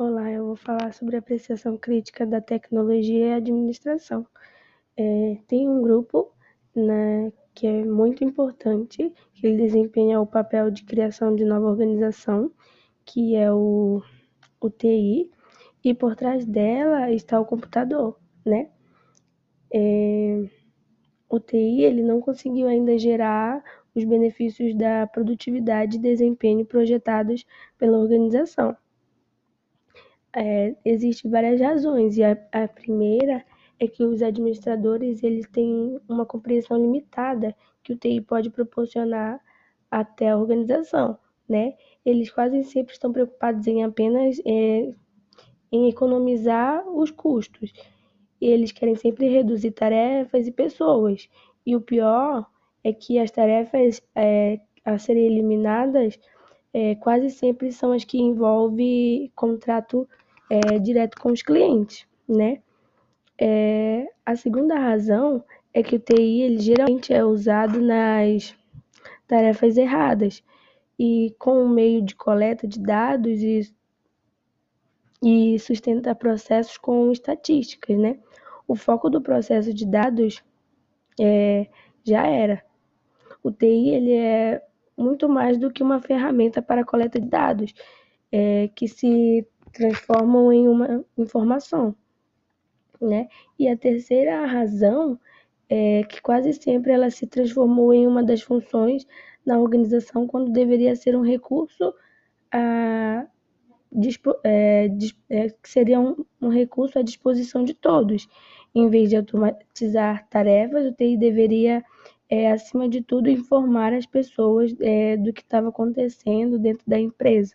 Olá, eu vou falar sobre a apreciação crítica da tecnologia e administração. É, tem um grupo né, que é muito importante, que ele desempenha o papel de criação de nova organização, que é o, o TI, e por trás dela está o computador, né? É, o TI ele não conseguiu ainda gerar os benefícios da produtividade e desempenho projetados pela organização é, existem várias razões e a, a primeira é que os administradores eles têm uma compreensão limitada que o TI pode proporcionar até a organização, né? Eles quase sempre estão preocupados em apenas é, em economizar os custos. Eles querem sempre reduzir tarefas e pessoas. E o pior é que as tarefas é, a serem eliminadas é, quase sempre são as que envolvem contrato é, direto com os clientes, né? É, a segunda razão é que o TI ele geralmente é usado nas tarefas erradas e com o meio de coleta de dados e, e sustenta processos com estatísticas, né? O foco do processo de dados é, já era. O TI ele é muito mais do que uma ferramenta para coleta de dados, é, que se transformam em uma informação, né? E a terceira razão é que quase sempre ela se transformou em uma das funções na organização quando deveria ser um recurso a, é, é, que seria um, um recurso à disposição de todos. Em vez de automatizar tarefas, o TI deveria, é, acima de tudo, informar as pessoas é, do que estava acontecendo dentro da empresa.